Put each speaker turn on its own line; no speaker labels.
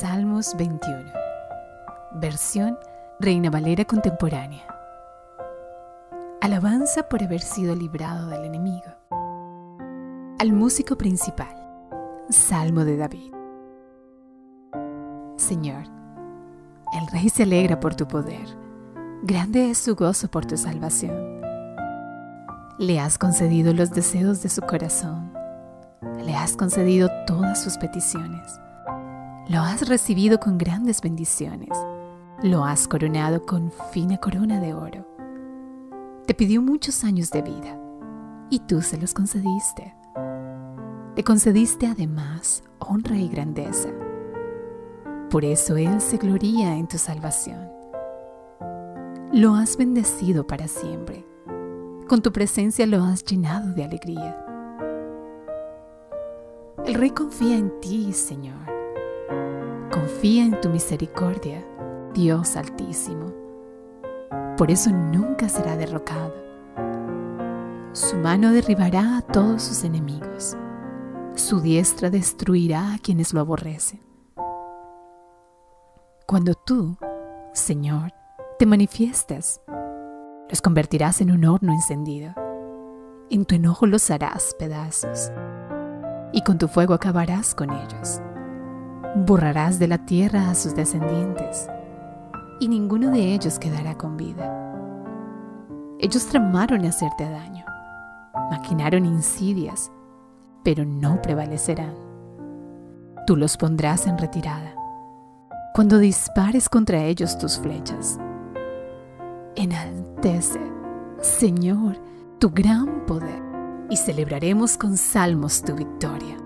Salmos 21. Versión Reina Valera contemporánea. Alabanza por haber sido librado del enemigo. Al músico principal. Salmo de David. Señor, el rey se alegra por tu poder. Grande es su gozo por tu salvación. Le has concedido los deseos de su corazón. Le has concedido todas sus peticiones lo has recibido con grandes bendiciones. Lo has coronado con fina corona de oro. Te pidió muchos años de vida y tú se los concediste. Le concediste además honra y grandeza. Por eso Él se gloría en tu salvación. Lo has bendecido para siempre. Con tu presencia lo has llenado de alegría. El Rey confía en ti, Señor Confía en tu misericordia, Dios Altísimo. Por eso nunca será derrocado. Su mano derribará a todos sus enemigos. Su diestra destruirá a quienes lo aborrecen. Cuando tú, Señor, te manifiestas, los convertirás en un horno encendido. En tu enojo los harás pedazos y con tu fuego acabarás con ellos. Borrarás de la tierra a sus descendientes, y ninguno de ellos quedará con vida. Ellos tramaron hacerte daño, maquinaron insidias, pero no prevalecerán. Tú los pondrás en retirada cuando dispares contra ellos tus flechas. Enaltece, Señor, tu gran poder, y celebraremos con salmos tu victoria.